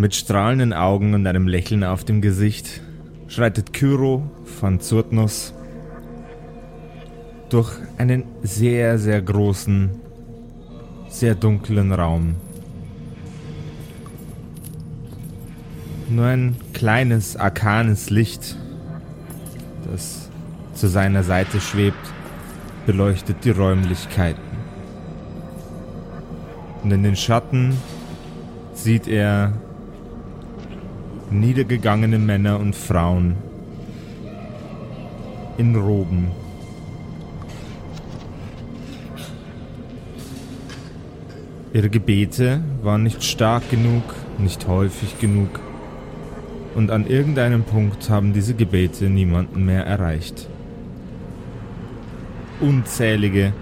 Mit strahlenden Augen und einem Lächeln auf dem Gesicht schreitet Kyro von Zurtnus durch einen sehr, sehr großen, sehr dunklen Raum. Nur ein kleines, arkanes Licht, das zu seiner Seite schwebt, beleuchtet die Räumlichkeiten. Und in den Schatten sieht er niedergegangene Männer und Frauen in Roben. Ihre Gebete waren nicht stark genug, nicht häufig genug, und an irgendeinem Punkt haben diese Gebete niemanden mehr erreicht. Unzählige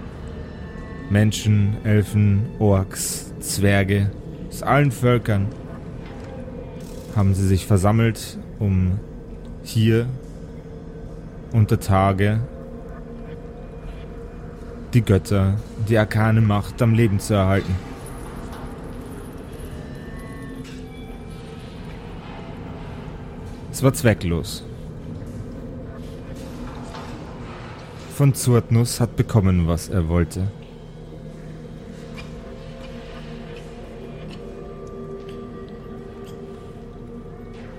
Menschen, Elfen, Orks, Zwerge aus allen Völkern haben sie sich versammelt, um hier unter Tage die Götter, die arkane Macht am Leben zu erhalten. Es war zwecklos. Von Zurtnus hat bekommen, was er wollte.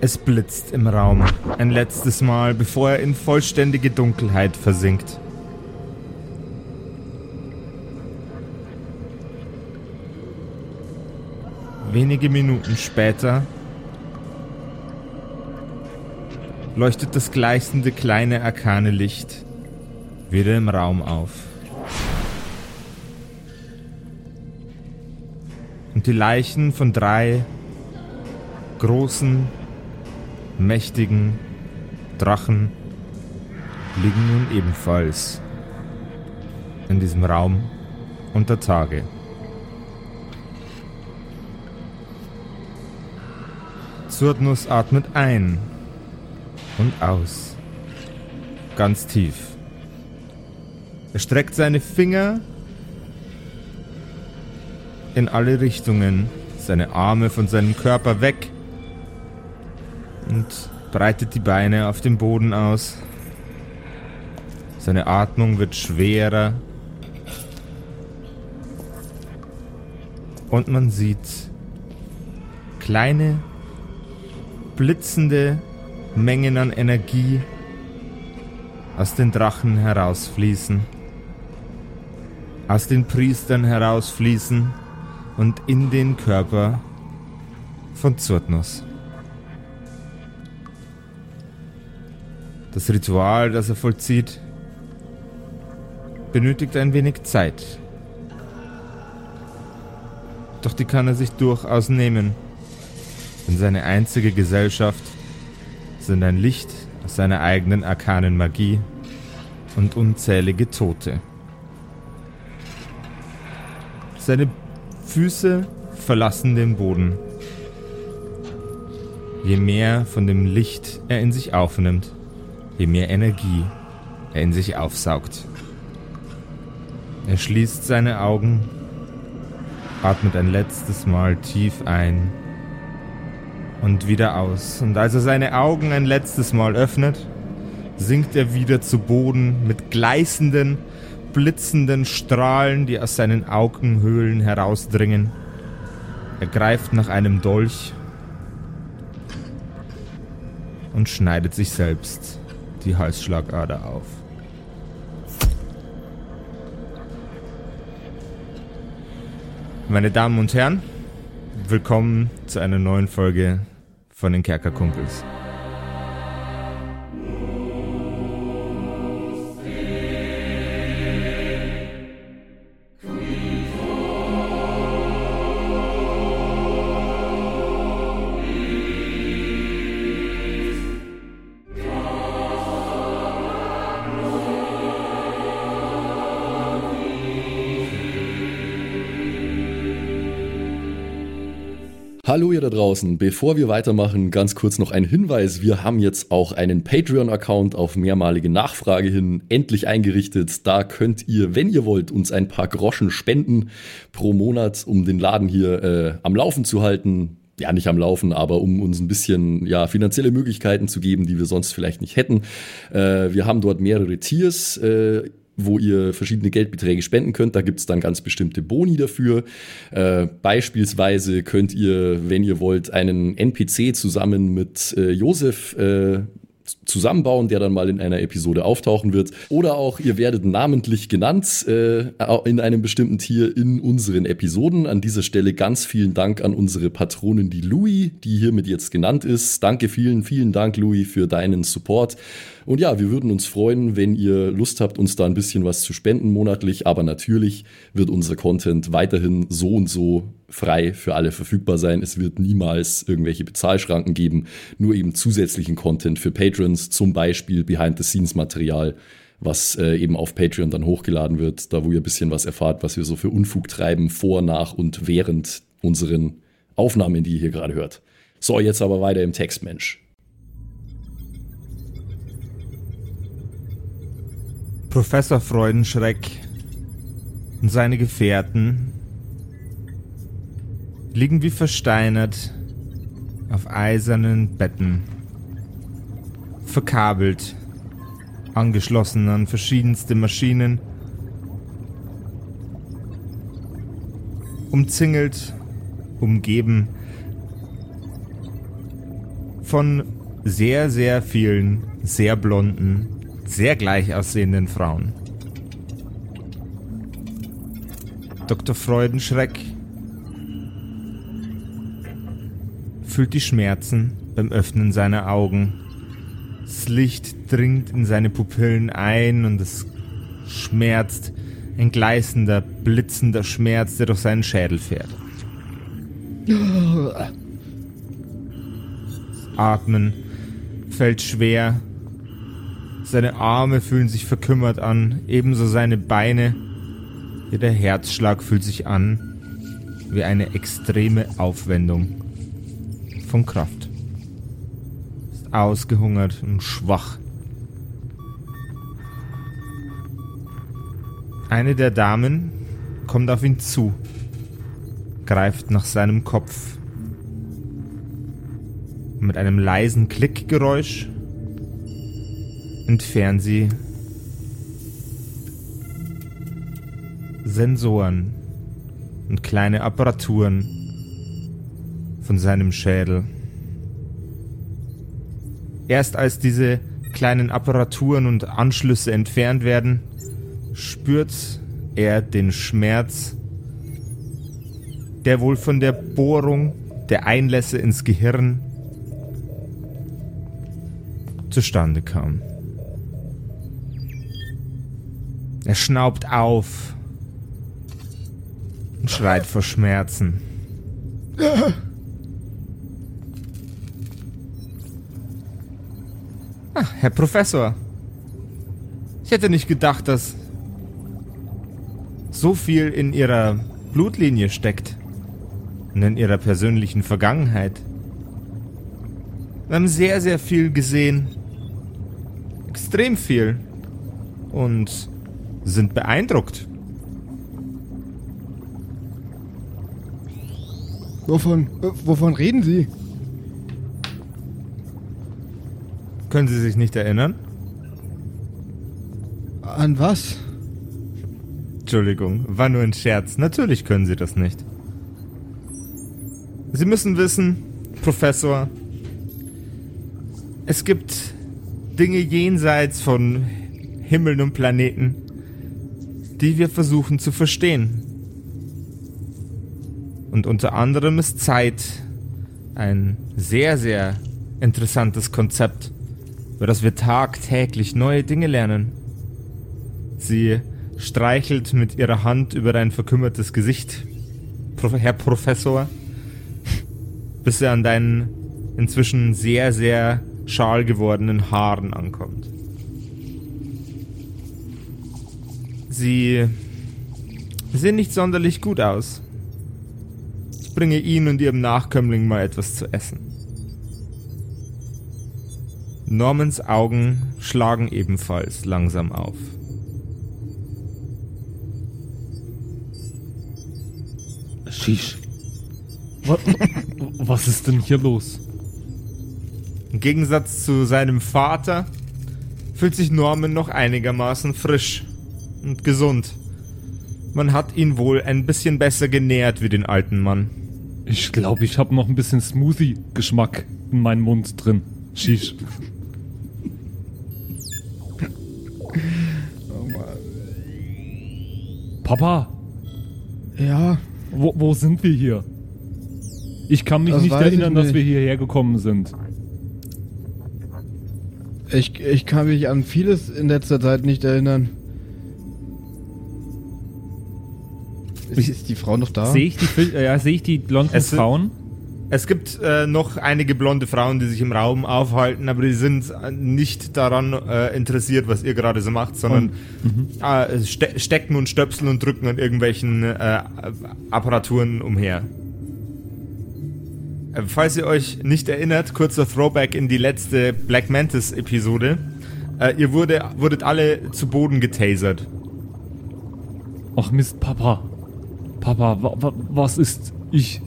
Es blitzt im Raum, ein letztes Mal, bevor er in vollständige Dunkelheit versinkt. Wenige Minuten später leuchtet das gleißende kleine arkane Licht wieder im Raum auf. Und die Leichen von drei großen, mächtigen Drachen liegen nun ebenfalls in diesem Raum unter Tage. Zurdnuss atmet ein und aus. Ganz tief. Er streckt seine Finger in alle Richtungen, seine Arme von seinem Körper weg und breitet die Beine auf dem Boden aus. Seine Atmung wird schwerer. Und man sieht kleine, blitzende Mengen an Energie aus den Drachen herausfließen, aus den Priestern herausfließen und in den Körper von Zurtnus. Das Ritual, das er vollzieht, benötigt ein wenig Zeit. Doch die kann er sich durchaus nehmen, denn seine einzige Gesellschaft sind ein Licht aus seiner eigenen arkanen Magie und unzählige Tote. Seine Füße verlassen den Boden. Je mehr von dem Licht er in sich aufnimmt, je mehr Energie er in sich aufsaugt. Er schließt seine Augen, atmet ein letztes Mal tief ein und wieder aus. Und als er seine Augen ein letztes Mal öffnet, sinkt er wieder zu Boden mit gleißenden, blitzenden Strahlen, die aus seinen Augenhöhlen herausdringen. Er greift nach einem Dolch und schneidet sich selbst die Halsschlagader auf. Meine Damen und Herren, willkommen zu einer neuen Folge von den Kerkerkumpels. Hallo ihr da draußen, bevor wir weitermachen, ganz kurz noch ein Hinweis. Wir haben jetzt auch einen Patreon-Account auf mehrmalige Nachfrage hin endlich eingerichtet. Da könnt ihr, wenn ihr wollt, uns ein paar Groschen spenden pro Monat, um den Laden hier äh, am Laufen zu halten. ja nicht am Laufen, aber um uns ein bisschen ja finanzielle Möglichkeiten zu geben, die wir sonst vielleicht nicht hätten. Äh, wir haben dort mehrere Tiers. Äh, wo ihr verschiedene Geldbeträge spenden könnt. Da gibt es dann ganz bestimmte Boni dafür. Äh, beispielsweise könnt ihr, wenn ihr wollt, einen NPC zusammen mit äh, Josef äh, zusammenbauen, der dann mal in einer Episode auftauchen wird. Oder auch ihr werdet namentlich genannt äh, in einem bestimmten Tier in unseren Episoden. An dieser Stelle ganz vielen Dank an unsere Patronin, die Louis, die hiermit jetzt genannt ist. Danke vielen, vielen Dank, Louis, für deinen Support. Und ja, wir würden uns freuen, wenn ihr Lust habt, uns da ein bisschen was zu spenden monatlich. Aber natürlich wird unser Content weiterhin so und so frei für alle verfügbar sein. Es wird niemals irgendwelche Bezahlschranken geben, nur eben zusätzlichen Content für Patrons, zum Beispiel Behind-the-Scenes-Material, was äh, eben auf Patreon dann hochgeladen wird, da wo ihr ein bisschen was erfahrt, was wir so für Unfug treiben, vor, nach und während unseren Aufnahmen, die ihr hier gerade hört. So, jetzt aber weiter im Text, Mensch. Professor Freudenschreck und seine Gefährten liegen wie versteinert auf eisernen Betten, verkabelt, angeschlossen an verschiedenste Maschinen, umzingelt, umgeben von sehr, sehr vielen, sehr blonden, sehr gleich aussehenden Frauen. Dr. Freudenschreck fühlt die Schmerzen beim Öffnen seiner Augen. Das Licht dringt in seine Pupillen ein und es schmerzt. Ein gleißender, blitzender Schmerz, der durch seinen Schädel fährt. Das Atmen fällt schwer. Seine Arme fühlen sich verkümmert an, ebenso seine Beine. Jeder Herzschlag fühlt sich an wie eine extreme Aufwendung von Kraft. Ist ausgehungert und schwach. Eine der Damen kommt auf ihn zu, greift nach seinem Kopf. Mit einem leisen Klickgeräusch entfernt sie Sensoren und kleine Apparaturen von seinem Schädel. Erst als diese kleinen Apparaturen und Anschlüsse entfernt werden, spürt er den Schmerz, der wohl von der Bohrung der Einlässe ins Gehirn zustande kam. Er schnaubt auf und schreit vor Schmerzen. Ach, Herr Professor. Ich hätte nicht gedacht, dass so viel in Ihrer Blutlinie steckt und in Ihrer persönlichen Vergangenheit. Wir haben sehr, sehr viel gesehen. Extrem viel. Und sind beeindruckt. Wovon, äh, wovon reden Sie? Können Sie sich nicht erinnern? An was? Entschuldigung, war nur ein Scherz. Natürlich können Sie das nicht. Sie müssen wissen, Professor, es gibt Dinge jenseits von Himmeln und Planeten, die wir versuchen zu verstehen. Und unter anderem ist Zeit ein sehr, sehr interessantes Konzept über das wir tagtäglich neue Dinge lernen. Sie streichelt mit ihrer Hand über dein verkümmertes Gesicht, Herr Professor, bis er an deinen inzwischen sehr, sehr schal gewordenen Haaren ankommt. Sie sehen nicht sonderlich gut aus. Ich bringe Ihnen und Ihrem Nachkömmling mal etwas zu essen. Normans Augen schlagen ebenfalls langsam auf. Sheesh. Was, ist denn hier los? Im Gegensatz zu seinem Vater fühlt sich Norman noch einigermaßen frisch und gesund. Man hat ihn wohl ein bisschen besser genährt wie den alten Mann. Ich glaube, ich habe noch ein bisschen Smoothie-Geschmack in meinem Mund drin. Shish. Papa, Ja, wo, wo sind wir hier? Ich kann mich Das nicht erinnern, dass wir hierher gekommen sind. ich, ich kann mich an vieles in letzter Zeit nicht erinnern. Ist, ist die Frau noch da? Sehe ich die, ja, sehe ich die blonden Frauen? Es gibt äh, noch einige blonde Frauen, die sich im Raum aufhalten, aber die sind äh, nicht daran äh, interessiert, was ihr gerade so macht, sondern äh, ste stecken und stöpseln und drücken an irgendwelchen äh, Apparaturen umher. Äh, falls ihr euch nicht erinnert, kurzer Throwback in die letzte Black Mantis Episode. Äh, ihr wurde, wurdet alle zu Boden getasert. Ach Mist, Papa. Papa, wa, wa, was ist ich?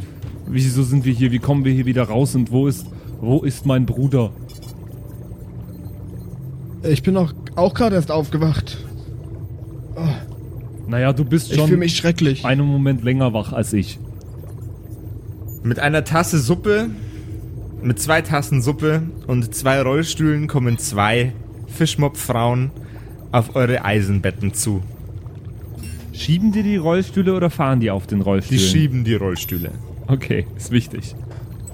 Wieso sind wir hier? Wie kommen wir hier wieder raus? Und wo ist, wo ist mein Bruder? Ich bin auch, auch gerade erst aufgewacht. Naja, du bist Ich fühle schon mich schrecklich. einen Moment länger wach als ich. Mit einer Tasse Suppe, mit zwei Tassen Suppe und zwei Rollstühlen kommen zwei Fischmob-Frauen auf eure Eisenbetten zu. Schieben die die Rollstühle oder fahren die auf den Die Rollstühlen? schieben die Rollstühle. Okay, ist wichtig.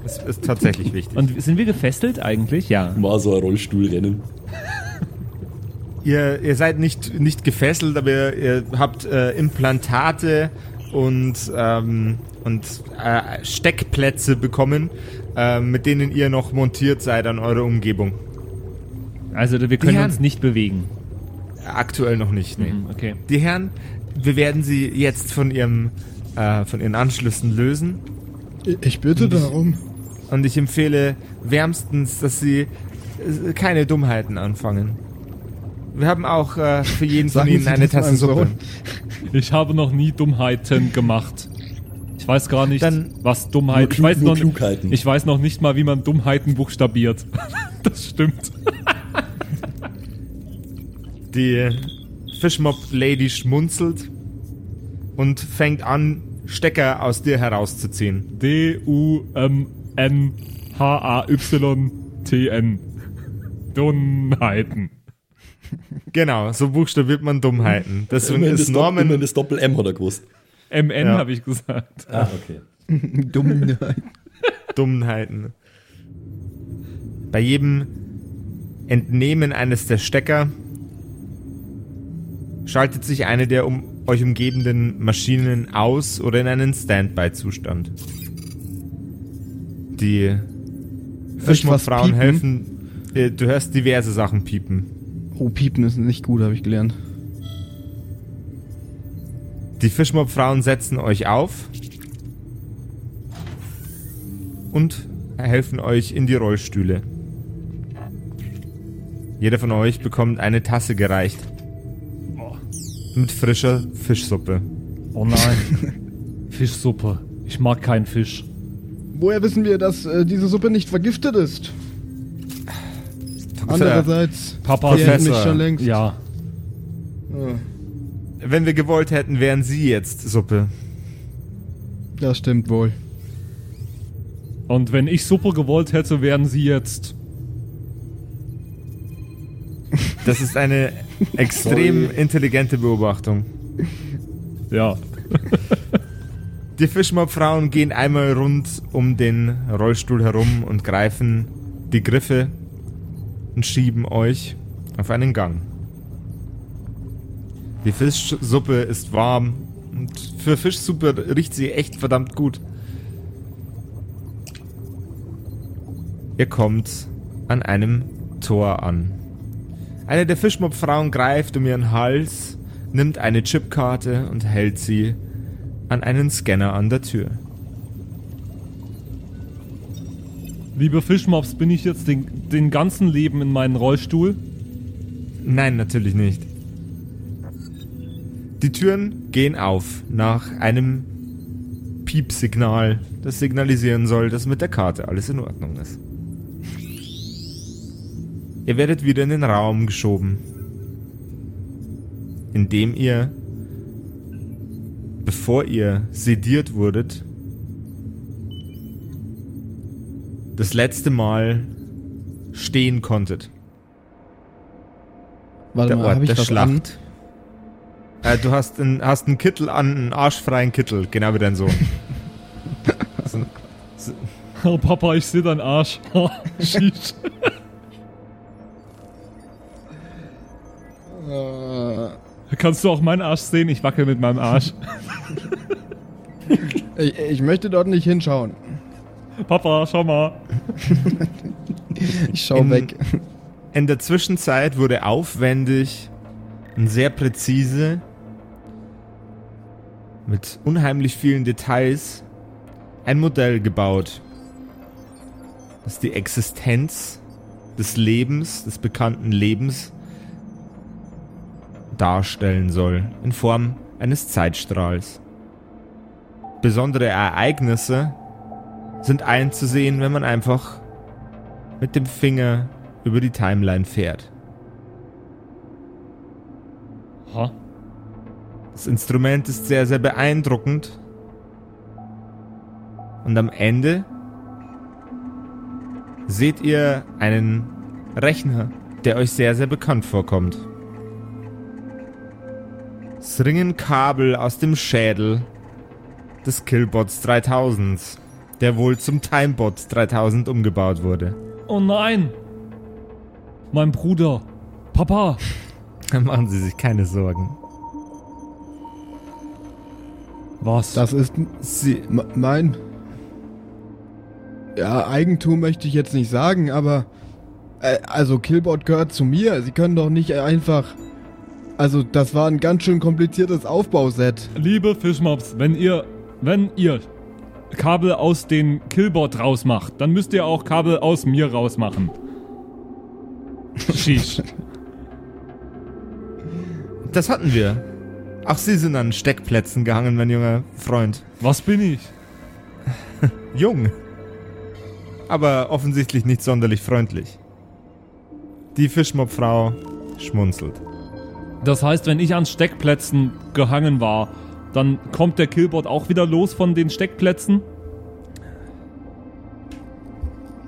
Das ist tatsächlich wichtig. Und sind wir gefesselt eigentlich? Ja. Mal so ein Rollstuhlrennen. ihr, ihr seid nicht, nicht gefesselt, aber ihr, habt äh, Implantate und, ähm, und äh, Steckplätze bekommen, äh, mit denen ihr noch montiert seid an eure Umgebung. Also wir können uns nicht bewegen. Aktuell noch nicht, nee. Mhm, Okay. Die Herren, wir werden sie jetzt von ihrem äh, von ihren Anschlüssen lösen Ich, ich bitte darum. und ich empfehle wärmstens, dass sie äh, keine Dummheiten anfangen. Wir haben auch äh, für jeden von ihnen eine Tasse Suppe. Ich habe noch nie Dummheiten gemacht. Ich weiß gar nicht, Dann- was Dummheit. Nur ich weiß noch, Klugheiten. ich weiß noch nicht mal, wie man Dummheiten buchstabiert. das stimmt. Die Fischmob-Lady schmunzelt und fängt an, Stecker aus dir herauszuziehen. D U M N H A Y T N. Dummheiten. Genau, so buchstabiert man Dummheiten. Deswegen Immerhin ist Norman immerhin das Doppel-M hat er gewusst. M N Ja. habe ich gesagt. Ah, okay. Dumm. Dummheiten. Bei jedem Entnehmen eines der Stecker schaltet sich eine der um euch umgebenden Maschinen aus oder in einen Standby-Zustand. Die piepen? helfen. äh, Du hörst diverse Sachen piepen. Oh, piepen ist nicht gut, habe ich gelernt. Die Fischmob-Frauen setzen euch auf und helfen euch in die Rollstühle. Jeder von euch bekommt eine Tasse gereicht. Mit frischer Fischsuppe. Oh nein. Fischsuppe. Ich mag keinen Fisch. Woher wissen wir, dass äh, diese Suppe nicht vergiftet ist? Andererseits, Papa, hätten mich Professor. schon längst. Ja. Ah, Wenn wir gewollt hätten, wären sie jetzt Suppe. das stimmt wohl. Und wenn ich Suppe gewollt hätte, wären sie jetzt. Das ist eine extrem Sorry. intelligente Beobachtung. Ja. Die Fischmob-Frauen gehen einmal rund um den Rollstuhl herum und greifen die Griffe und schieben euch auf einen Gang. Die Fischsuppe ist warm und für Fischsuppe riecht sie echt verdammt gut. Ihr kommt an einem Tor an. Eine der Fischmob-Frauen greift um ihren Hals, nimmt eine Chipkarte und hält sie an einen Scanner an der Tür. Liebe Fischmobs, bin ich jetzt den, den ganzen Leben in meinen Rollstuhl? Nein, natürlich nicht. Die Türen gehen auf nach einem Piepsignal, das signalisieren soll, dass mit der Karte alles in Ordnung ist. Ihr werdet wieder in den Raum geschoben, in dem ihr, bevor ihr sediert wurdet, das letzte Mal stehen konntet. Warte der mal, Ort hab ich der? Schlacht. Äh, du hast einen, hast einen Kittel an, einen arschfreien Kittel, genau wie dein Sohn. so, so, Oh, Papa, ich sehe deinen Arsch. Sheesh. Kannst du auch meinen Arsch sehen? Ich wackel mit meinem Arsch. ich, ich möchte dort nicht hinschauen. Papa, schau mal. Ich schau In- weg. In der Zwischenzeit wurde aufwendig und sehr präzise mit unheimlich vielen Details ein Modell gebaut, das die Existenz des Lebens, des bekannten Lebens darstellen soll, in Form eines Zeitstrahls. Besondere Ereignisse sind einzusehen, wenn man einfach mit dem Finger über die Timeline fährt. Ha? Das Instrument ist sehr, sehr beeindruckend. Und am Ende seht ihr einen Rechner, der euch sehr, sehr bekannt vorkommt. Es ringen Kabel aus dem Schädel des Killbots 3000, der wohl zum Timebot 3000 umgebaut wurde. Oh nein! Mein Bruder. Papa. Machen Sie sich keine Sorgen. Was? Das ist Sie, mein. Ja, Eigentum möchte ich jetzt nicht sagen, aber. Äh, also, Killbot gehört zu mir. Sie können doch nicht einfach. Also, das war ein ganz schön kompliziertes Aufbauset. Liebe Fischmops, wenn ihr, wenn ihr Kabel aus den Killbot rausmacht, dann müsst ihr auch Kabel aus mir rausmachen. Sheesh. Das hatten wir. Ach, Sie sind an Steckplätzen gehangen, mein junger Freund. Was bin ich? Jung. Aber offensichtlich nicht sonderlich freundlich. Die Fischmob-Frau schmunzelt. Das heißt, wenn ich an Steckplätzen gehangen war, dann kommt der Killbot auch wieder los von den Steckplätzen?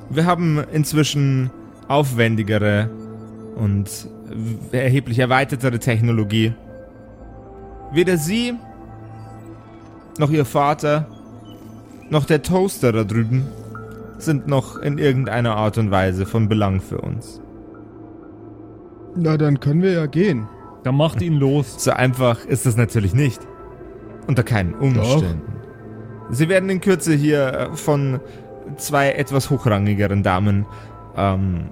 Wir haben inzwischen aufwendigere und erheblich erweitertere Technologie. Weder Sie, noch Ihr Vater, noch der Toaster da drüben sind noch in irgendeiner Art und Weise von Belang für uns. Na, dann können wir ja gehen. Dann macht ihn los. So einfach ist es natürlich nicht. Unter keinen Umständen. Sie werden in Kürze hier äh, von zwei etwas hochrangigeren Damen ähm,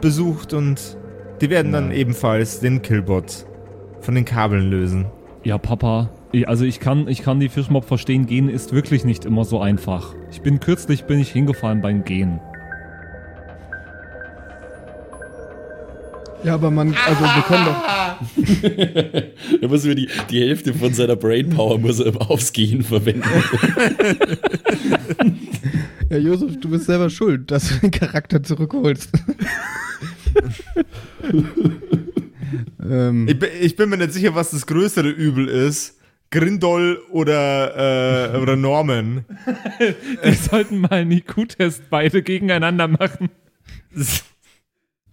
besucht und die werden dann ebenfalls den Killbot von den Kabeln lösen. Ja, Papa. ich- Also ich kann, ich kann die Fischmob verstehen, gehen ist wirklich nicht immer so einfach. Ich bin kürzlich bin ich hingefallen beim Gehen. Ja, aber man. Also, wir können doch. Da müssen wir die, die Hälfte von seiner Brainpower muss er aufs Gehen verwenden. Ja, Josef, du bist selber schuld, dass du den Charakter zurückholst. ähm, Ich, bin- ich bin mir nicht sicher, was das größere Übel ist. Grindol oder, äh, oder Norman. Wir sollten mal einen IQ-Test beide gegeneinander machen.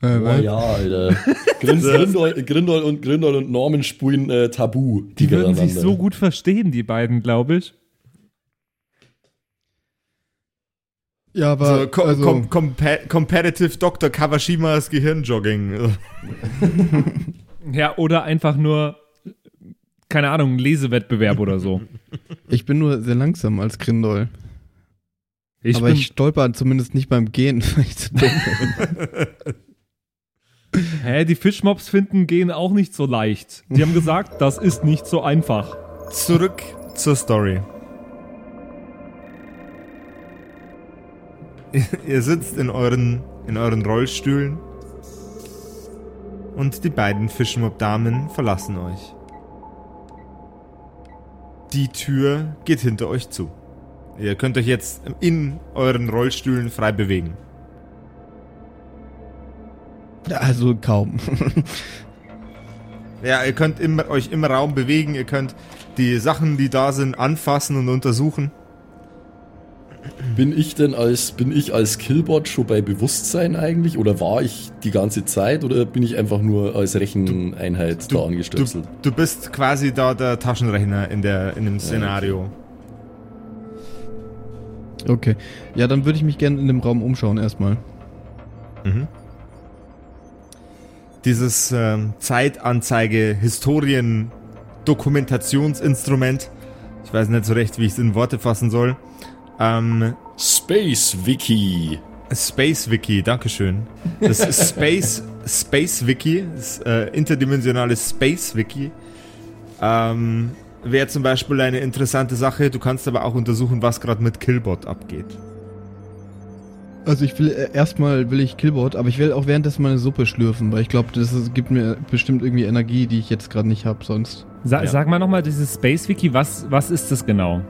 Äh, Oh ja, Alter. Grind, Grindol, Grindol, und, Grindol und Norman spulen äh, Tabu. Die würden sich so gut verstehen, die beiden, glaube ich. ja, aber. So, co also, com compa Competitive Dr. Kawashimas Gehirnjogging. Ja, oder einfach nur, keine Ahnung, ein Lesewettbewerb oder so. ich bin nur sehr langsam als Grindol. Ich aber bin, ich stolper zumindest nicht beim Gehen, weil ich zu dumm bin. Hä, die Fischmobs finden gehen auch nicht so leicht. Die haben gesagt, das ist nicht so einfach. Zurück zur Story. Ihr sitzt in euren, in euren Rollstühlen und die beiden Fischmob-Damen verlassen euch. die Tür geht hinter euch zu. Ihr könnt euch jetzt in euren Rollstühlen frei bewegen. Also kaum. Ja, ihr könnt im, euch im Raum bewegen, ihr könnt die Sachen, die da sind, anfassen und untersuchen. Bin ich denn als, bin ich als Killbot schon bei Bewusstsein eigentlich? Oder war ich die ganze Zeit? Oder bin ich einfach nur als Recheneinheit da angestöpselt? Du, du bist quasi da der Taschenrechner in, der, in dem Szenario. Okay. Ja, dann würde ich mich gerne in dem Raum umschauen erstmal. Mhm. Dieses ähm, Zeitanzeige, Historien, Dokumentationsinstrument. Ich weiß nicht so recht, wie ich es in Worte fassen soll. Ähm, Space Wiki. Space Wiki, Dankeschön. Das ist Space, Space Wiki, das äh, interdimensionales Space Wiki. Ähm, Wäre zum Beispiel eine interessante Sache. Du kannst aber auch untersuchen, was gerade mit Killbot abgeht. Also ich will äh, erstmal will ich Killboard, aber ich will auch währenddessen meine Suppe schlürfen, weil ich glaube, das ist, gibt mir bestimmt irgendwie Energie, die ich jetzt gerade nicht habe sonst. Sa Ja. Sag mal nochmal, dieses Space Wiki, was, was ist das genau?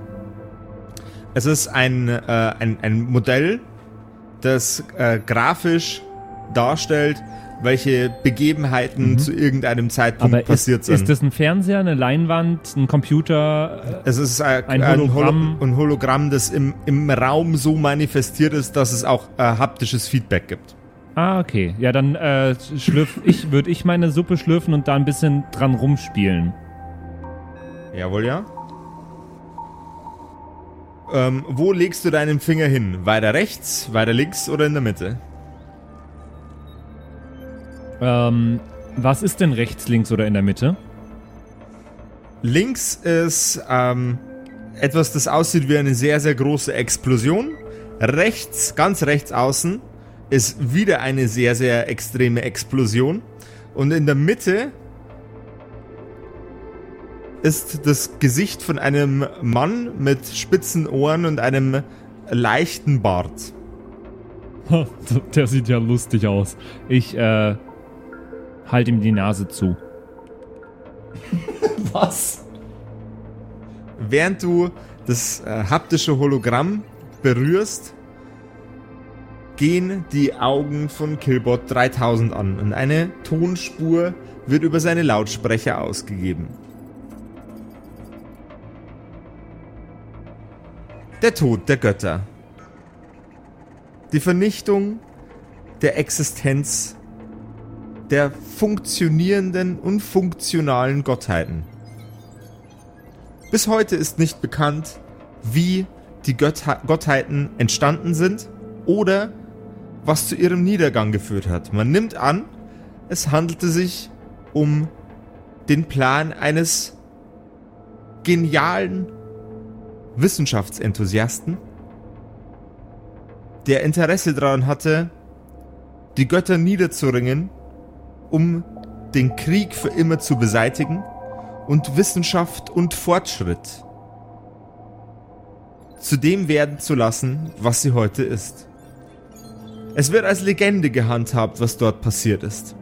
Es ist ein, äh, ein, ein Modell, das äh, grafisch darstellt, welche Begebenheiten zu irgendeinem Zeitpunkt Aber ist, passiert sind. ist das ein Fernseher, eine Leinwand, ein Computer? es ist äh, ein ein, Hologramm? Holo ein Hologramm, das im, im Raum so manifestiert ist, dass es auch äh, haptisches Feedback gibt. Ah, okay. Ja, dann äh, schlürf ich, würde ich meine Suppe schlürfen und da ein bisschen dran rumspielen. Jawohl, ja. Ähm, wo legst du deinen Finger hin? Weiter rechts, weiter links oder in der Mitte? Ähm, was ist denn rechts, links oder in der Mitte? Links ist ähm, etwas, das aussieht wie eine sehr, sehr große Explosion. Rechts, ganz rechts außen, ist wieder eine sehr, sehr extreme Explosion. Und in der Mitte ist das Gesicht von einem Mann mit spitzen Ohren und einem leichten Bart. Der sieht ja lustig aus. Ich, äh, halt ihm die Nase zu. Was? Während du das äh, haptische Hologramm berührst, gehen die Augen von Killbot 3000 an und eine Tonspur wird über seine Lautsprecher ausgegeben. Der Tod der Götter. Die Vernichtung der Existenz der funktionierenden und funktionalen Gottheiten. Bis heute ist nicht bekannt, wie die Götter Gottheiten entstanden sind oder was zu ihrem Niedergang geführt hat. Man nimmt an, es handelte sich um den Plan eines genialen Wissenschaftsenthusiasten, der Interesse daran hatte, die Götter niederzuringen, um den Krieg für immer zu beseitigen und Wissenschaft und Fortschritt zu dem werden zu lassen, was sie heute ist. Es wird als Legende gehandhabt, was dort passiert ist.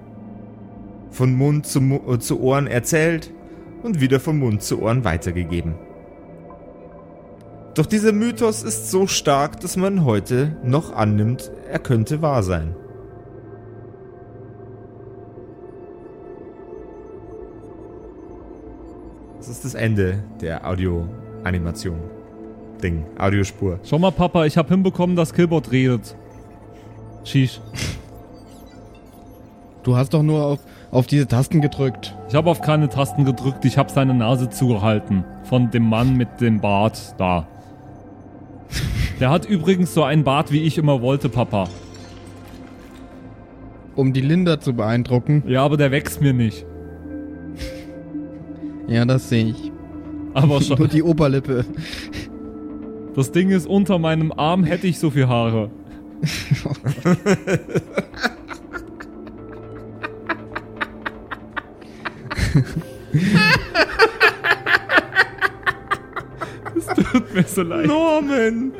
Von Mund zu, Mu äh, zu Ohren erzählt und wieder von Mund zu Ohren weitergegeben. Doch dieser Mythos ist so stark, dass man heute noch annimmt, er könnte wahr sein. Das ist das Ende der Audio-Animation. Ding, Audiospur. Schau mal, Papa, ich hab hinbekommen, dass Killbot redet. Shish. Du hast doch nur auf, auf diese Tasten gedrückt. Ich habe auf keine Tasten gedrückt, ich habe seine Nase zugehalten. Von dem Mann mit dem Bart da. Der hat übrigens so einen Bart, wie ich immer wollte, Papa. Um die Linda zu beeindrucken. Ja, aber der wächst mir nicht. Ja, das sehe ich. Aber Nur schon. die Oberlippe. Das Ding ist, unter meinem Arm hätte ich so viel Haare. Es tut mir so leid. Norman!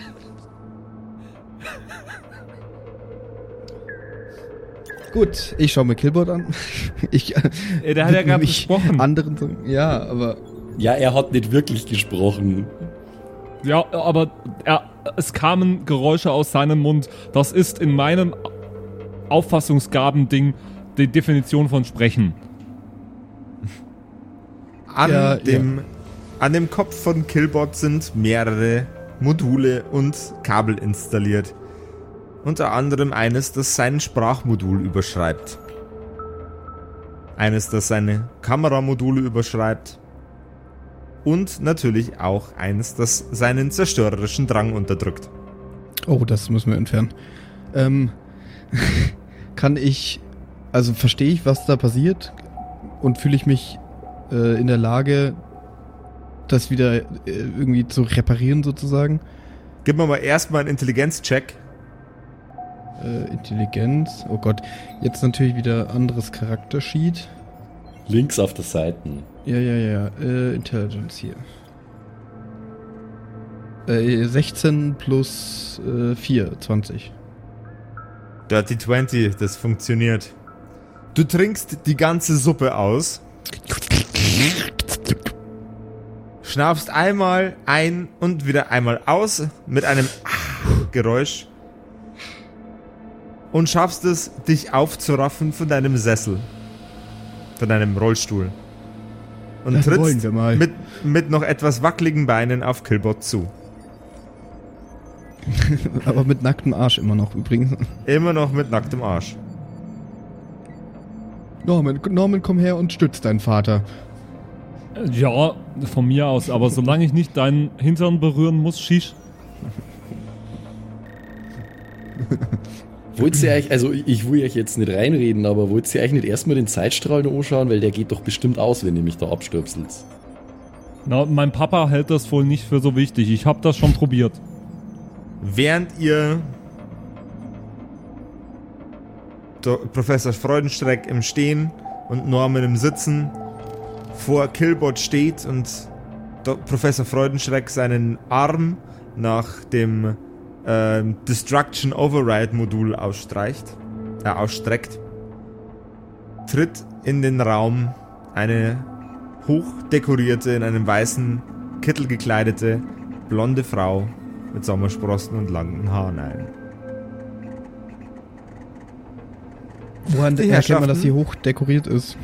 Gut, ich schaue mir Killbot an. Ich, Äh, der hat ja gerade gesprochen. Anderen, ja, aber Ja, er hat nicht wirklich gesprochen. Ja, aber er, es kamen Geräusche aus seinem Mund. Das ist in meinem Auffassungsgabending die Definition von Sprechen. An, Ja, dem, an dem Kopf von Killbot sind mehrere Module und Kabel installiert. Unter anderem eines, das sein Sprachmodul überschreibt. Eines, das seine Kameramodule überschreibt. Und natürlich auch eines, das seinen zerstörerischen Drang unterdrückt. Oh, das müssen wir entfernen. Ähm, kann ich, also verstehe ich, was da passiert und fühle ich mich äh, in der Lage, das wieder äh, irgendwie zu reparieren sozusagen? Gib mir mal erstmal einen Intelligenzcheck. Äh, Intelligenz, oh Gott, jetzt natürlich wieder anderes Charaktersheet. Links auf der Seite. Ja, ja, ja, äh, Intelligence hier. Äh, 16 plus äh, 4, 20. Dirty 20, das funktioniert. Du trinkst die ganze Suppe aus. Schnaufst einmal ein und wieder einmal aus mit einem Geräusch. Und schaffst es, dich aufzuraffen von deinem Sessel. Von deinem Rollstuhl. Und Das trittst wir mal. mit, mit noch etwas wackeligen Beinen auf Killbot zu. Aber mit nacktem Arsch immer noch übrigens. Immer noch mit nacktem Arsch. Norman, Norman, komm her und stütz deinen Vater. Ja, von mir aus, aber solange ich nicht deinen Hintern berühren muss, shish. Wollt ihr euch, also ich will euch jetzt nicht reinreden, aber wollt ihr euch nicht erstmal den Zeitstrahl noch anschauen, weil der geht doch bestimmt aus, wenn ihr mich da abstöpselt. Na, mein Papa hält das wohl nicht für so wichtig. Ich habe das schon probiert. Während ihr Do Professor Freudenstreck im Stehen und Norman im Sitzen vor Killbot steht und Do Professor Freudenschreck seinen Arm nach dem ähm, Destruction Override Modul ausstreicht, äh, ausstreckt, tritt in den Raum eine hochdekorierte, in einem weißen Kittel gekleidete, blonde Frau mit Sommersprossen und langen Haaren ein. Woran erkennt man, dass sie hoch dekoriert ist?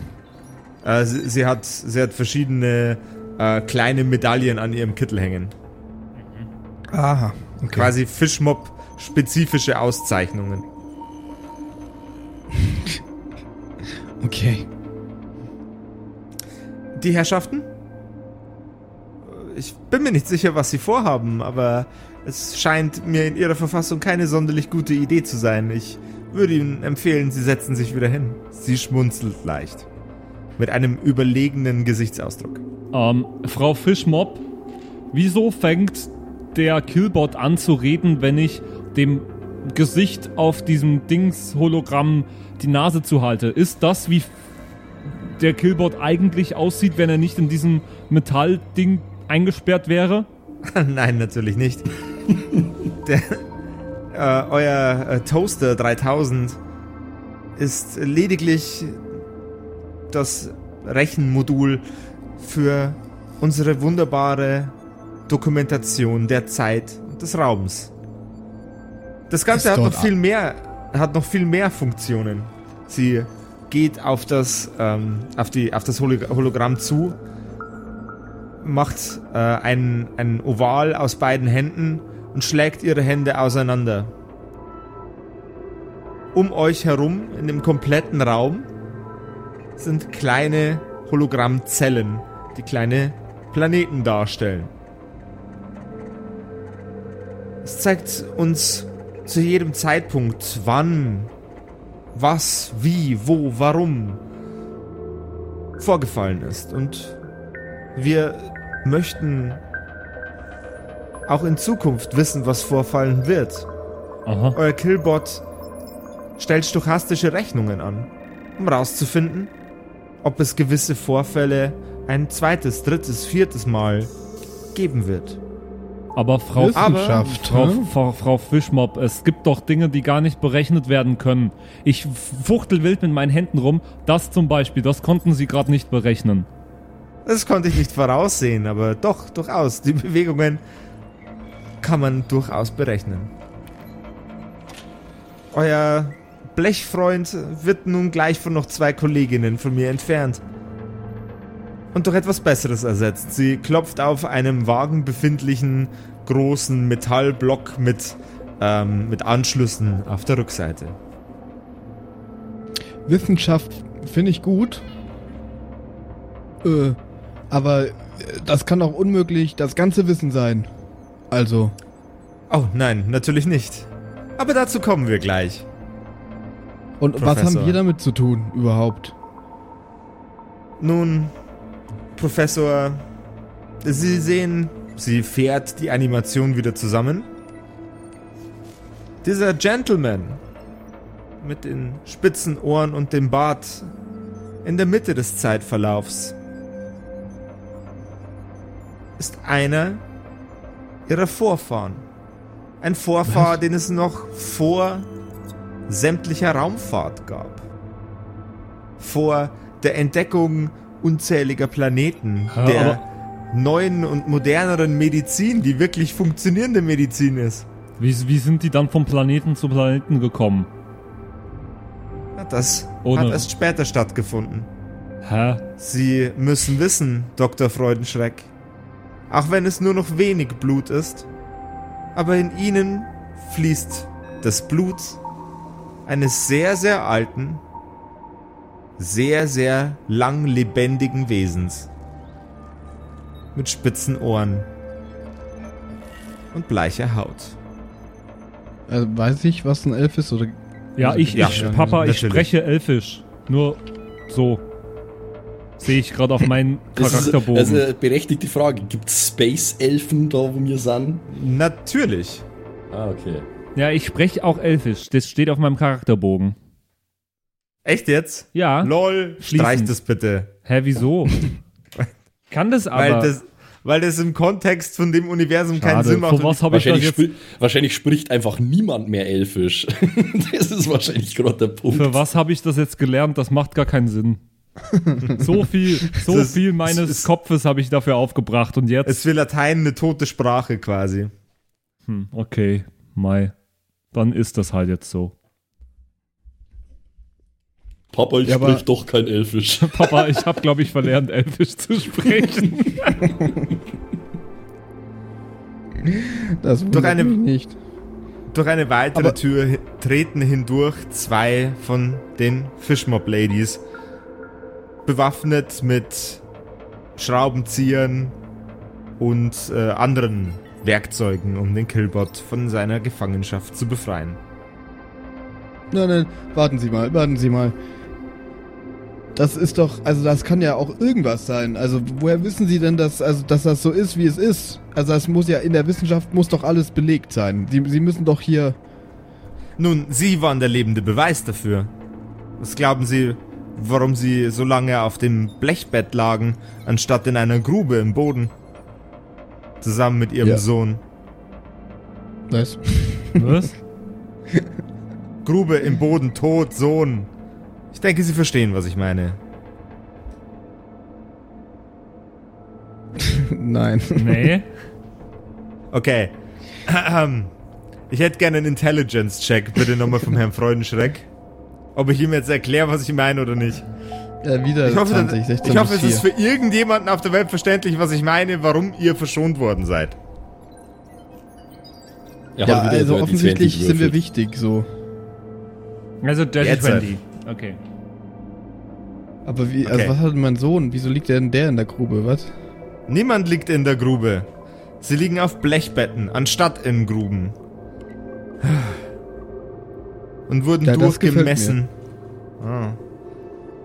Äh, sie, sie, hat, sie hat verschiedene äh, kleine Medaillen an ihrem Kittel hängen. Aha. Okay. Quasi Fischmob-spezifische Auszeichnungen. Okay. Die Herrschaften? Ich bin mir nicht sicher, was sie vorhaben, aber es scheint mir in ihrer Verfassung keine sonderlich gute Idee zu sein. Ich würde Ihnen empfehlen, Sie setzen sich wieder hin. Sie schmunzelt leicht. Mit einem überlegenen Gesichtsausdruck. Ähm, Frau Fischmob, wieso fängt der Killbot an zu reden, wenn ich dem Gesicht auf diesem Dings-Hologramm die Nase zuhalte? Ist das, wie der Killbot eigentlich aussieht, wenn er nicht in diesem Metallding eingesperrt wäre? Nein, natürlich nicht. Der, äh, euer äh, Toaster 3000 ist lediglich das Rechenmodul für unsere wunderbare Dokumentation der Zeit und des Raums. Das Ganze hat noch viel mehr, hat noch viel mehr Funktionen. Sie geht auf das, ähm, auf die, auf das Holo- Hologramm zu, macht äh, ein, ein Oval aus beiden Händen und schlägt ihre Hände auseinander. Um euch herum, in dem kompletten Raum, sind kleine Hologrammzellen, die kleine Planeten darstellen. Es zeigt uns zu jedem Zeitpunkt, wann, was, wie, wo, warum vorgefallen ist. Und wir möchten auch in Zukunft wissen, was vorfallen wird. Aha. Euer Killbot stellt stochastische Rechnungen an, um rauszufinden, ob es gewisse Vorfälle ein zweites, drittes, viertes Mal geben wird. Aber Frau, Wissenschaft. Frau, ne? Frau, Frau Fischmob, es gibt doch Dinge, die gar nicht berechnet werden können. Ich fuchtel wild mit meinen Händen rum. Das zum Beispiel, das konnten Sie gerade nicht berechnen. Das konnte ich nicht voraussehen, aber doch, durchaus. Die Bewegungen kann man durchaus berechnen. Euer Blechfreund wird nun gleich von noch zwei Kolleginnen von mir entfernt. Und durch etwas Besseres ersetzt. Sie klopft auf einem Wagen befindlichen großen Metallblock mit, ähm, mit Anschlüssen auf der Rückseite. Wissenschaft finde ich gut. Äh, aber äh, das kann auch unmöglich das ganze Wissen sein. Also, Oh nein, natürlich nicht. Aber dazu kommen wir gleich. und was Professor. haben wir damit zu tun überhaupt? Nun, Professor, Sie sehen, sie fährt die Animation wieder zusammen. Dieser Gentleman mit den spitzen Ohren und dem Bart in der Mitte des Zeitverlaufs ist einer ihrer Vorfahren. Ein Vorfahr, den es noch vor sämtlicher Raumfahrt gab. Vor der Entdeckung unzähliger Planeten, Ja, der neuen und moderneren Medizin, die wirklich funktionierende Medizin ist. Wie, wie sind die dann vom Planeten zu Planeten gekommen? Ja, Das Ohne- hat erst später stattgefunden. Hä? Sie müssen wissen, Dr. Freudenschreck, auch wenn es nur noch wenig Blut ist, aber in ihnen fließt das Blut eines sehr, sehr alten, sehr, sehr lang lebendigen Wesens. Mit spitzen Ohren und bleicher Haut. Also, weiß ich, was ein Elf ist? Oder Ja, ich, Ja, ich Papa, ich spreche Elfisch. Nur so. Sehe ich gerade auf meinen Das ist Charakterbogen. also eine berechtigte Frage. Gibt es Space-Elfen da, wo wir sind? Natürlich. Ah, okay. ja, ich spreche auch Elfisch. Das steht auf meinem Charakterbogen. Echt jetzt? Ja. Lol, streich das bitte. Hä, wieso? Kann das Weil aber. das, weil das im Kontext von dem Universum keinen Schade. Sinn macht. Was habe ich da Wahrscheinlich, jetzt. spri wahrscheinlich spricht einfach niemand mehr Elfisch. das ist wahrscheinlich gerade der Punkt. Für was habe ich das jetzt gelernt? Das macht gar keinen Sinn. So viel, so Das- viel es meines ist- Kopfes habe ich dafür aufgebracht und jetzt. Es ist für Latein eine tote Sprache quasi. Hm, okay, Mai. Dann ist das halt jetzt so. Papa, ich Ja, sprich doch kein Elfisch. Papa, ich habe, glaube ich, verlernt, Elfisch zu sprechen. das Durch eine- nicht. Durch eine weitere Aber- Tür treten hindurch zwei von den Fishmob-Ladies. Bewaffnet mit Schraubenziehern und äh, anderen Werkzeugen, um den Killbot von seiner Gefangenschaft zu befreien. Nein, nein, warten Sie mal, warten Sie mal. Das ist doch, also das kann ja auch irgendwas sein. Also woher wissen Sie denn, dass, also, dass das so ist, wie es ist? Also das muss ja in der Wissenschaft muss doch alles belegt sein. Sie, Sie müssen doch hier. Nun, Sie waren der lebende Beweis dafür. Was glauben Sie, warum Sie so lange auf dem Blechbett lagen, anstatt in einer Grube im Boden? Zusammen mit Ihrem Ja. Sohn. Was? Was? Grube im Boden, tot, Sohn. Ich denke, Sie verstehen, was ich meine. Nein. Nee. Okay. Ich hätte gerne einen Intelligence-Check, bitte nochmal vom Herrn Freudenschreck. Ob ich ihm jetzt erkläre, was ich meine oder nicht. Ja, wieder Ich hoffe, 20, das- 16 ich hoffe es ist 4. für irgendjemanden auf der Welt verständlich, was ich meine, warum ihr verschont worden seid. Ja, wieder also offensichtlich 20 sind wir wichtig, so. Also Dirty Jetzt 20. Okay. Aber wie, also Okay. was hat mein Sohn? Wieso liegt denn der in der Grube, was? Niemand liegt in der Grube. Sie liegen auf Blechbetten, anstatt in Gruben. Und wurden Ja, durchgemessen. Ah.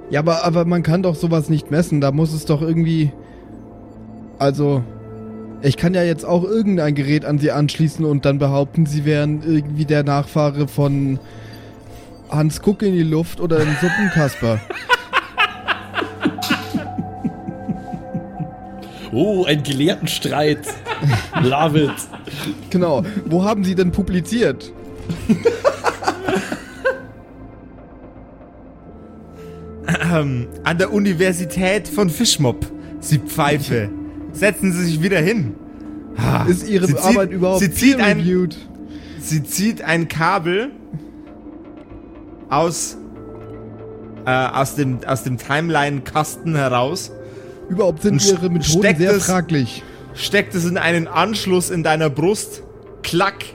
Ja, aber, aber man kann doch sowas nicht messen. Da muss es doch irgendwie. Also. Ich kann ja jetzt auch irgendein Gerät an sie anschließen und dann behaupten, sie wären irgendwie der Nachfahre von Hans Kuck in die Luft oder ein Suppenkasper. Oh, ein Gelehrtenstreit. Love it. Genau. Wo haben Sie denn publiziert? Ähm, an der Universität von Fischmob. Sie Pfeife. Setzen Sie sich wieder hin. Ist Ihre sie zieht- Arbeit überhaupt sie zieht ein? Sie zieht ein Kabel aus, äh, aus dem, aus dem Timeline-Kasten heraus, Überhaupt sind Ihre Methoden steckt sehr es- fraglich. steckt es in einen Anschluss in deiner Brust, klack,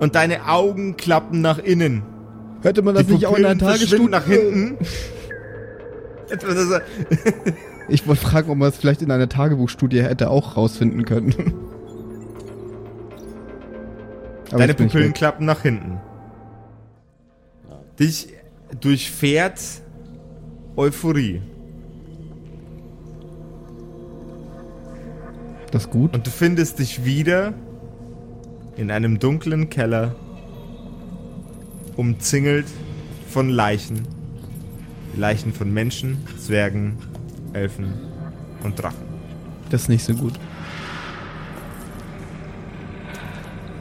und deine Augen klappen nach innen. Hätte man das Die nicht auch in verschwinden Tagesstudie... nach hinten. Ich wollte fragen, ob man es vielleicht in einer Tagebuchstudie hätte auch rausfinden können. Aber Deine Pupillen klappen nach hinten. Dich durchfährt Euphorie. Das ist gut. Und du findest dich wieder in einem dunklen Keller, umzingelt von Leichen. Leichen von Menschen, Zwergen, Elfen und Drachen. Das ist nicht so gut.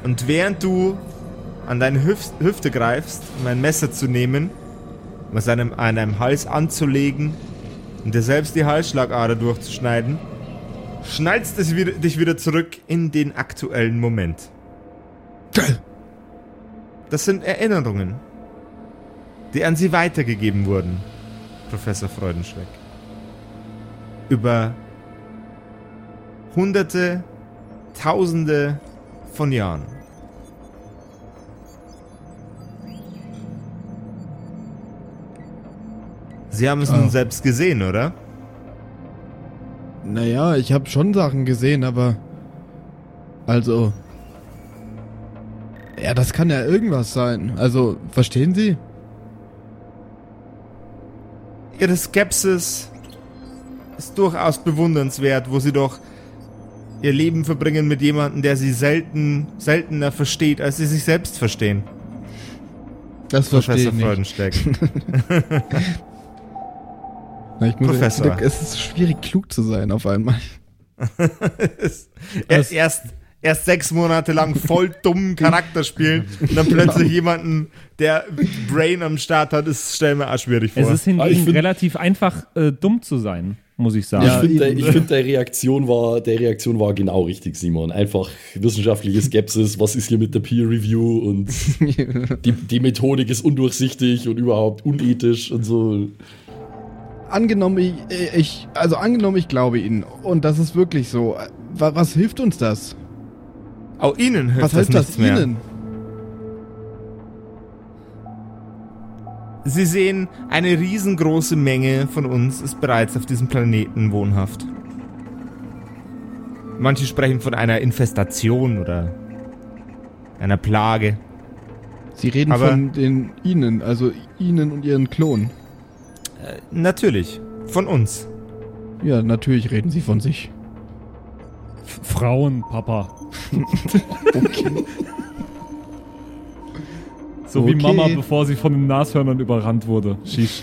Und während du an deine Hüf Hüfte greifst, um ein Messer zu nehmen, um es einem, an deinem Hals anzulegen und dir selbst die Halsschlagader durchzuschneiden, schnallst es wieder, dich wieder zurück in den aktuellen Moment. Das sind Erinnerungen, die an sie weitergegeben wurden, Professor Freudenschreck. Über Hunderte, Tausende von Jahren. Sie haben es Ah. nun selbst gesehen, oder? Naja, ich habe schon Sachen gesehen, aber... Also... Ja, das kann ja irgendwas sein. Also, verstehen Sie? Ihre Skepsis ist durchaus bewundernswert, wo Sie doch Ihr Leben verbringen mit jemandem, der Sie selten, seltener versteht, als Sie sich selbst verstehen. Das verstehe Professor ich nicht. Freudensteck. Na, ich muss Professor. Es ist schwierig, klug zu sein auf einmal. erst, erst, erst sechs Monate lang voll dummen Charakter spielen und dann plötzlich jemanden, der Brain am Start hat, ist, stell mir auch schwierig vor. Es ist Ah, hingegen find- relativ einfach, äh, dumm zu sein, muss ich sagen. Ja, ich finde, ich find, der Reaktion war, der Reaktion war genau richtig, Simon. Einfach wissenschaftliche Skepsis. Was ist hier mit der Peer Review und die, die Methodik ist undurchsichtig und überhaupt unethisch und so. Angenommen, ich, ich... Also, angenommen, ich glaube Ihnen. Und das ist wirklich so. Wa- Was hilft uns das? Auch Ihnen hilft Was das hilft das mehr. Ihnen? Sie sehen, eine riesengroße Menge von uns ist bereits auf diesem Planeten wohnhaft. Manche sprechen von einer Infestation oder einer Plage. Sie reden Aber- von den Ihnen, also Ihnen und Ihren Klon. Natürlich, von uns. Ja, natürlich reden Sie von sich. F- Frauen, Papa. So wie Okay. Mama, bevor sie von den Nashörnern überrannt wurde. Shish.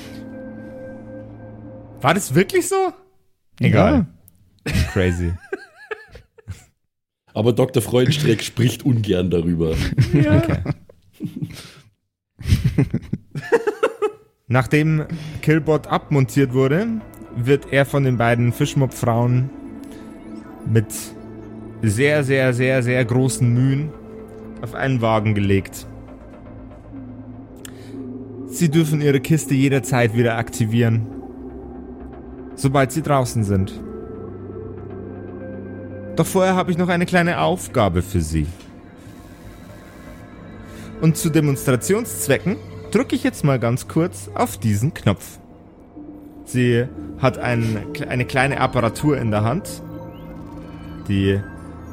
War das wirklich so? Ja. Crazy. Aber Dr. Freudenstreck spricht ungern darüber. Nachdem Killbot abmontiert wurde, wird er von den beiden Fischmob-Frauen mit sehr, sehr, sehr, sehr großen Mühen auf einen Wagen gelegt. Sie dürfen ihre Kiste jederzeit wieder aktivieren, sobald sie draußen sind. Doch vorher habe ich noch eine kleine Aufgabe für Sie. Und zu Demonstrationszwecken drücke ich jetzt mal ganz kurz auf diesen Knopf. Sie hat ein, eine kleine Apparatur in der Hand, die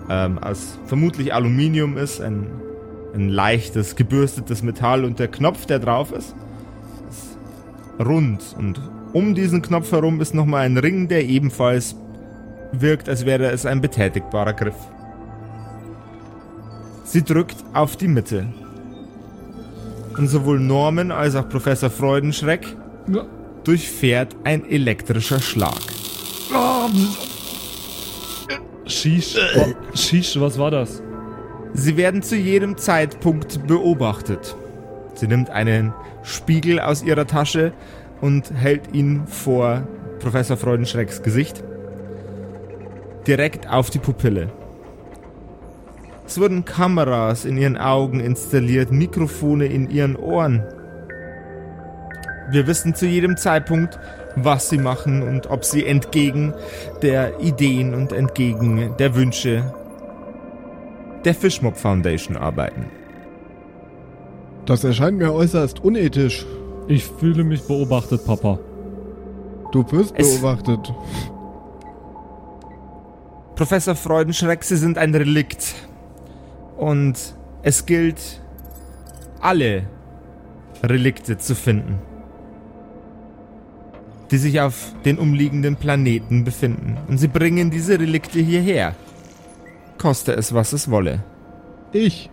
ähm, aus vermutlich Aluminium ist, ein, ein leichtes, gebürstetes Metall und der Knopf, der drauf ist, ist rund und um diesen Knopf herum ist nochmal ein Ring, der ebenfalls wirkt, als wäre es ein betätigbarer Griff. Sie drückt auf die Mitte. Und sowohl Norman als auch Professor Freudenschreck durchfährt ein elektrischer Schlag. Shish, wa- Shish, was war das? Sie werden zu jedem Zeitpunkt beobachtet. Sie nimmt einen Spiegel aus ihrer Tasche und hält ihn vor Professor Freudenschrecks Gesicht. Direkt auf die Pupille. Es wurden Kameras in ihren Augen installiert, Mikrofone in ihren Ohren. Wir wissen zu jedem Zeitpunkt, was sie machen und ob sie entgegen der Ideen und entgegen der Wünsche der Fishmob Foundation arbeiten. Das erscheint mir äußerst unethisch. Ich fühle mich beobachtet, Papa. Du wirst Es- beobachtet. Professor Freudenschreck, Sie sind ein Relikt. Und es gilt, alle Relikte zu finden, die sich auf den umliegenden Planeten befinden. Und Sie bringen diese Relikte hierher. Koste es, was es wolle. Ich.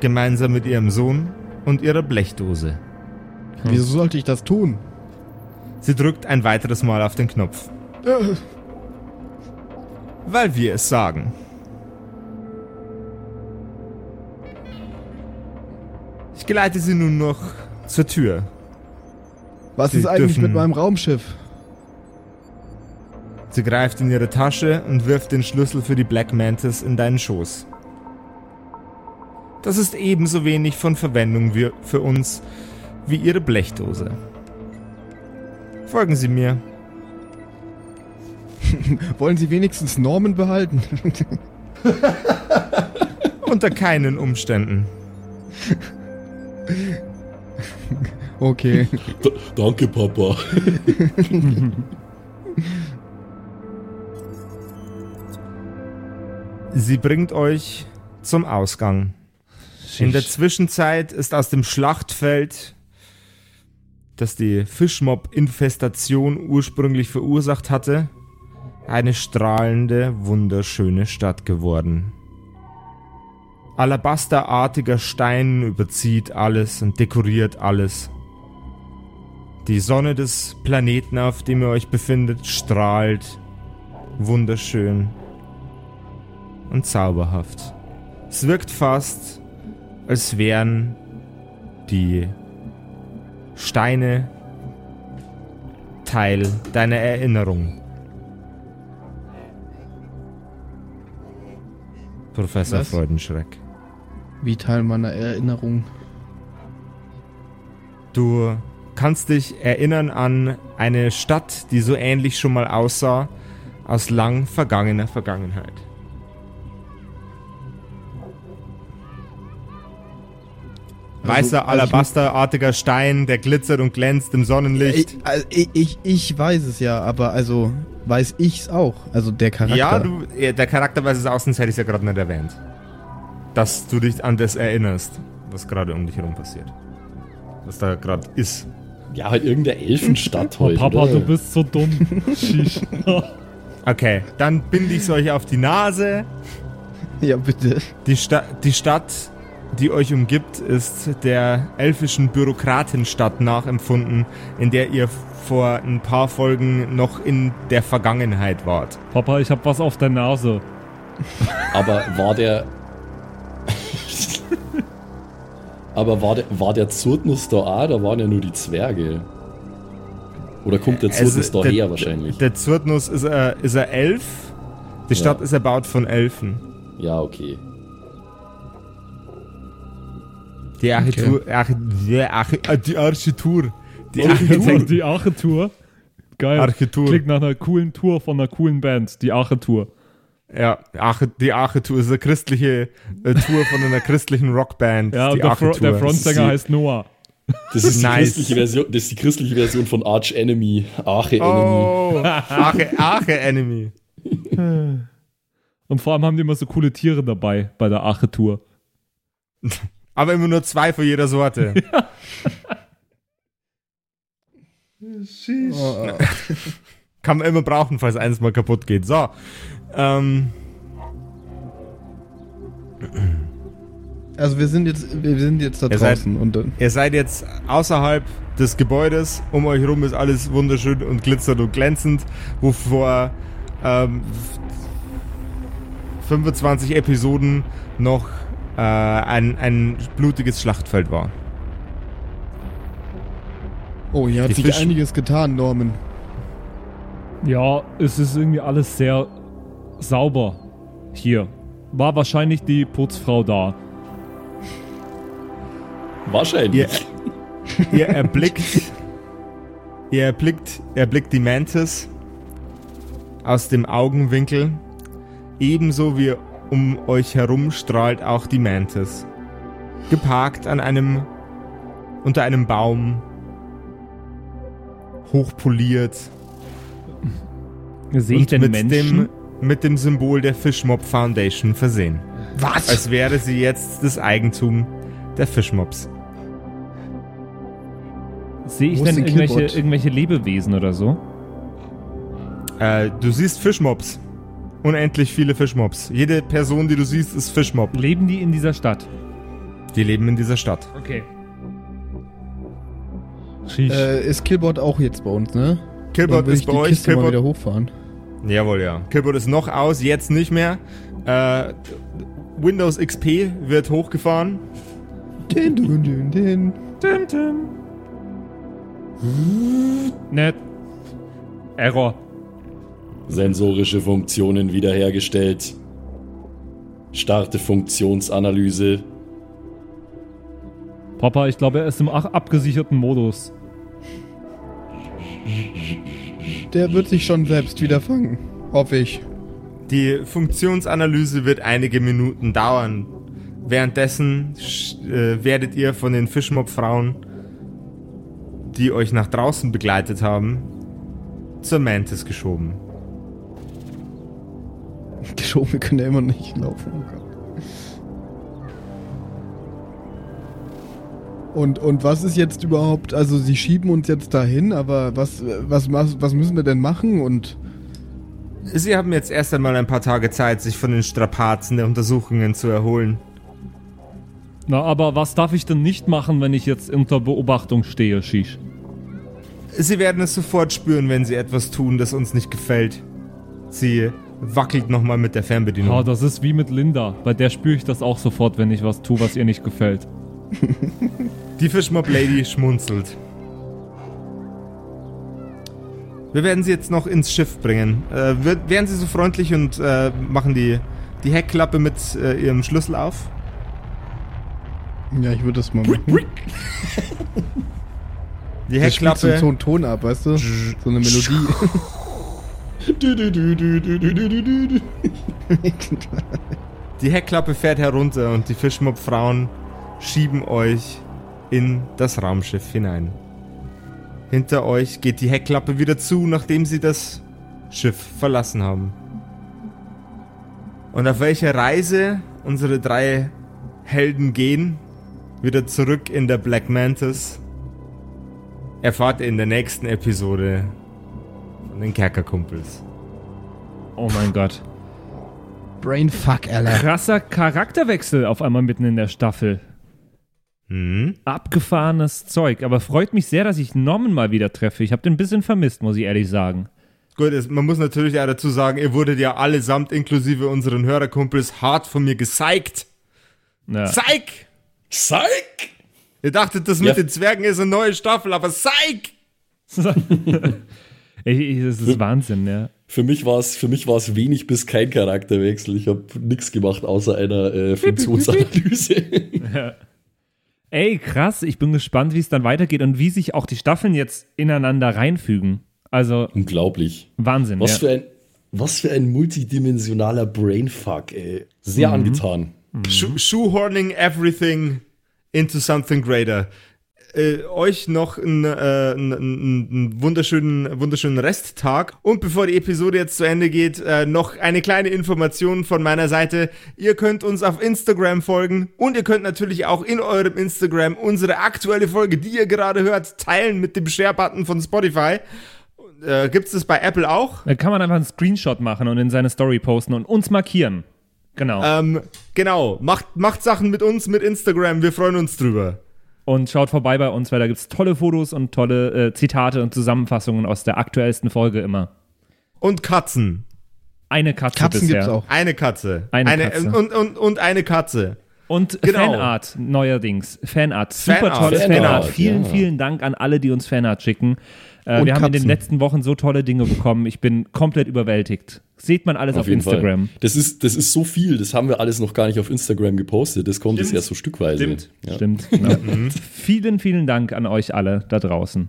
Gemeinsam mit Ihrem Sohn und Ihrer Blechdose. Wieso sollte ich das tun? Sie drückt ein weiteres Mal auf den Knopf. Äh, Weil wir es sagen. Ich geleite Sie nun noch zur Tür. Was Sie ist eigentlich mit meinem Raumschiff? Sie greift in ihre Tasche und wirft den Schlüssel für die Black Mantis in deinen Schoß. Das ist ebenso wenig von Verwendung für uns wie Ihre Blechdose. Folgen Sie mir. Wollen Sie wenigstens Normen behalten? Unter keinen Umständen. okay. D danke, Papa. Sie bringt euch zum Ausgang. In der Zwischenzeit ist aus dem Schlachtfeld, das die Fischmob-Infestation ursprünglich verursacht hatte, eine strahlende, wunderschöne Stadt geworden. Alabasterartiger Stein überzieht alles und dekoriert alles. Die Sonne des Planeten, auf dem ihr euch befindet, strahlt wunderschön und zauberhaft. Es wirkt fast, als wären die Steine Teil deiner Erinnerung. Professor Was? Freudenschreck. Wie Teil meiner Erinnerung. Du kannst dich erinnern an eine Stadt, die so ähnlich schon mal aussah, aus lang vergangener Vergangenheit. Also- Weißer, also alabasterartiger Stein, der glitzert und glänzt im Sonnenlicht. Ich, also ich, ich, ich weiß es ja, aber also weiß ich's auch. Also der Charakter. Ja, du, der Charakter weiß es auch, sonst hätte ich es ja gerade nicht erwähnt. Dass du dich an das erinnerst, was gerade um dich herum passiert. Was da gerade ist. Ja, halt irgendeine Elfenstadt Oh, heute. Papa, oder? du bist so dumm. Okay, dann binde ich es euch auf die Nase. Ja, bitte. Die, Sta die Stadt, die euch umgibt, ist der elfischen Bürokratenstadt nachempfunden, in der ihr vor ein paar Folgen noch in der Vergangenheit wart. Papa, ich hab was auf der Nase. Aber war der. Aber war der, war der Zurtnus da auch? Da waren ja nur die Zwerge. Oder kommt der Zurtnus Also, daher der- wahrscheinlich? Der Zurtnus ist, äh, ist er Elf. Die Ja. Stadt ist erbaut von Elfen. ja, okay. Die Architektur. Arch die, Arch äh, die Architektur. Die Architektur. die Arche-Tour. Geil. Architektur. Klingt nach einer coolen Tour von einer coolen Band. Die Arche-Tour. Ja, die Arche-Tour ist eine christliche äh, Tour von einer christlichen Rockband. Ja, die und der, Fro der Frontsänger heißt Noah. Das ist, die Nice. christliche Version, das ist die christliche Version von Arch Enemy. Arche Enemy. Oh, Arche, Arche Enemy. Und vor allem haben die immer so coole Tiere dabei bei der Arche-Tour. Aber immer nur zwei von jeder Sorte. Oh, Kann man immer brauchen, falls eins mal kaputt geht. So. Ähm, also wir sind jetzt, wir sind jetzt da Ihr seid- draußen und dann. ihr seid jetzt außerhalb des Gebäudes. Um euch rum ist alles wunderschön und glitzert und glänzend. Wovor ähm, 25 Episoden noch äh, ein, ein blutiges Schlachtfeld war. Oh, hier hat Die sich Fisch- einiges getan, Norman. Ja, es ist irgendwie alles sehr sauber hier. War wahrscheinlich die Putzfrau da. Wahrscheinlich. Ihr, ihr erblickt, ihr erblickt, erblickt die Mantis aus dem Augenwinkel. Ebenso wie um euch herum strahlt auch die Mantis. Geparkt an einem, unter einem Baum. Hochpoliert. Sehe ich und denn mit Menschen? dem, mit dem Symbol der Fishmob Foundation versehen. Was? Als wäre sie jetzt das Eigentum der Fishmobs. Sehe ich denn irgendwelche, irgendwelche Lebewesen oder so? Äh, du siehst Fischmobs. Unendlich viele Fischmobs. Jede Person, die du siehst, ist Fischmob. Leben die in dieser Stadt? Die leben in dieser Stadt. Okay. Äh, ist Killbot auch jetzt bei uns, ne? Killbot ist ich bei die euch. Kiste mal Killbot, wieder hochfahren. Jawohl, ja. Killbot ist noch aus, jetzt nicht mehr. Äh, Windows XP wird hochgefahren. Den, den, den, den. Tim, Tim. Nett. Error. Sensorische Funktionen wiederhergestellt. Starte Funktionsanalyse. Papa, ich glaube, er ist im abgesicherten Modus. Der wird sich schon selbst wieder fangen. Hoffe ich. Die Funktionsanalyse wird einige Minuten dauern. Währenddessen äh, werdet ihr von den Fischmob-Frauen, die euch nach draußen begleitet haben, zur Mantis geschoben. Geschoben, wir können ja immer nicht laufen. Und, und was ist jetzt überhaupt, also sie schieben uns jetzt dahin, aber was, was, was, was müssen wir denn machen und Sie haben jetzt erst einmal ein paar Tage Zeit, sich von den Strapazen der Untersuchungen zu erholen. Na, aber was darf ich denn nicht machen, wenn ich jetzt unter Beobachtung stehe, Shish? Sie werden es sofort spüren, wenn Sie etwas tun, das uns nicht gefällt. Sie wackelt nochmal mit der Fernbedienung. Ja, das ist wie mit Linda. Bei der spüre ich das auch sofort, wenn ich was tue, was ihr nicht gefällt. Die Fischmob Lady schmunzelt. Wir werden sie jetzt noch ins Schiff bringen. Äh, wären Sie so freundlich und äh, machen die, die Heckklappe mit äh, Ihrem Schlüssel auf? Ja, ich würde das mal machen. Die Heckklappe. Das so einen Ton ab, weißt du? So eine Melodie. die Heckklappe fährt herunter und die Fischmob-Frauen schieben euch in das Raumschiff hinein. Hinter euch geht die Heckklappe wieder zu, nachdem sie das Schiff verlassen haben. Und auf welcher Reise unsere drei Helden gehen, wieder zurück in der Black Mantis, erfahrt ihr in der nächsten Episode von den Kerkerkumpels. Oh mein Gott. Brainfuck, Alter. Krasser Charakterwechsel auf einmal mitten in der Staffel. Hm? Abgefahrenes Zeug. Aber freut mich sehr, dass ich Norman mal wieder treffe. Ich habe den ein bisschen vermisst, muss ich ehrlich sagen. Gut, es, man muss natürlich auch dazu sagen, ihr wurdet ja allesamt inklusive unseren Hörerkumpels hart von mir gezeigt. Ja. Zeig! Psych! Ihr dachtet, das Ja. mit den Zwergen ist eine neue Staffel, aber zeig! Ich, ich, das ist Wahnsinn, ja. Für mich war es für mich war es wenig bis kein Charakterwechsel. Ich habe nichts gemacht außer einer äh, Funktionsanalyse. Ey, krass. Ich bin gespannt, wie es dann weitergeht und wie sich auch die Staffeln jetzt ineinander reinfügen. Also, Unglaublich. Wahnsinn, Was ja. für ein was für ein multidimensionaler Brainfuck, ey. Sehr angetan. Sho shoehorning everything into something greater. Äh, euch noch einen, äh, einen, einen, wunderschönen, wunderschönen Resttag. Und bevor die Episode jetzt zu Ende geht, äh, noch eine kleine Information von meiner Seite. Ihr könnt uns auf Instagram folgen und ihr könnt natürlich auch in eurem Instagram unsere aktuelle Folge, die ihr gerade hört, teilen mit dem Share-Button von Spotify. Äh, Gibt es das bei Apple auch? Da kann man einfach einen Screenshot machen und in seine Story posten und uns markieren. Genau. Ähm, genau, macht, macht Sachen mit uns, mit Instagram, wir freuen uns drüber. Und schaut vorbei bei uns, weil da gibt es tolle Fotos und tolle äh, Zitate und Zusammenfassungen aus der aktuellsten Folge immer. Und Katzen. Eine Katze Katzen bisher. gibt's auch. Eine Katze. Eine Katze. Und, und, und eine Katze. Und Genau. Fanart neuerdings. Fanart. Super Fanart. tolles Fanart. Fanart, Vielen, ja. vielen Dank an alle, die uns Fanart schicken. Äh, wir haben in den Katzen. letzten Wochen so tolle Dinge bekommen. Ich bin komplett überwältigt. Seht man alles auf, jeden Instagram. Fall. Das ist, das ist so viel, das haben wir alles noch gar nicht auf Instagram gepostet. Das kommt jetzt erst so stückweise. Stimmt. Ja. Stimmt. Ja. vielen, vielen Dank an euch alle da draußen.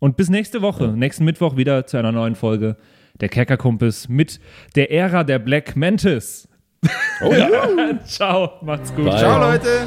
Und bis nächste Woche, nächsten Mittwoch wieder zu einer neuen Folge der Kerkerkumpels mit der Ära der Black Mantis. Oh ja. Ciao, macht's gut. Bye. Ciao, Leute.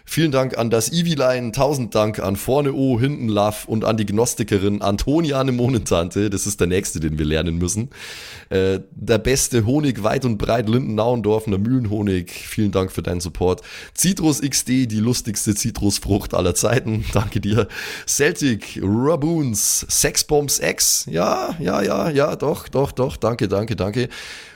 Vielen Dank an das Eviline, tausend Dank an Vorne O, Hinten Love und an die Gnostikerin Antoniane Monentante, das ist der nächste, den wir lernen müssen. Äh, der beste Honig weit und breit, Linden-Nauendorfener Mühlenhonig, vielen Dank für deinen Support. Citrus XD, die lustigste Zitrusfrucht aller Zeiten, danke dir. Celtic, Raboons, Sexbombs X, ja, ja, ja, ja, doch, doch, doch, danke, danke, danke.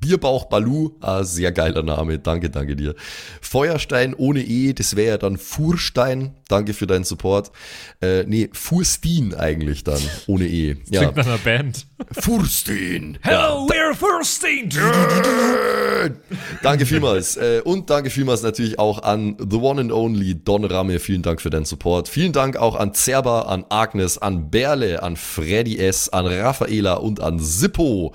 Bierbauch Balu, ah, sehr geiler Name, danke, danke dir. Feuerstein ohne E, das wäre ja dann Furstein, danke für deinen Support. Äh, nee, Furstin eigentlich dann, ohne E. Ja, Klingt nach einer Band. Furstin. Hello, we're Firsting! Danke vielmals. Äh, und danke vielmals natürlich auch an The One and Only Don Ramme. Vielen Dank für deinen Support. Vielen Dank auch an Zerba, an Agnes, an Berle, an Freddy S., an Raffaela und an Sippo.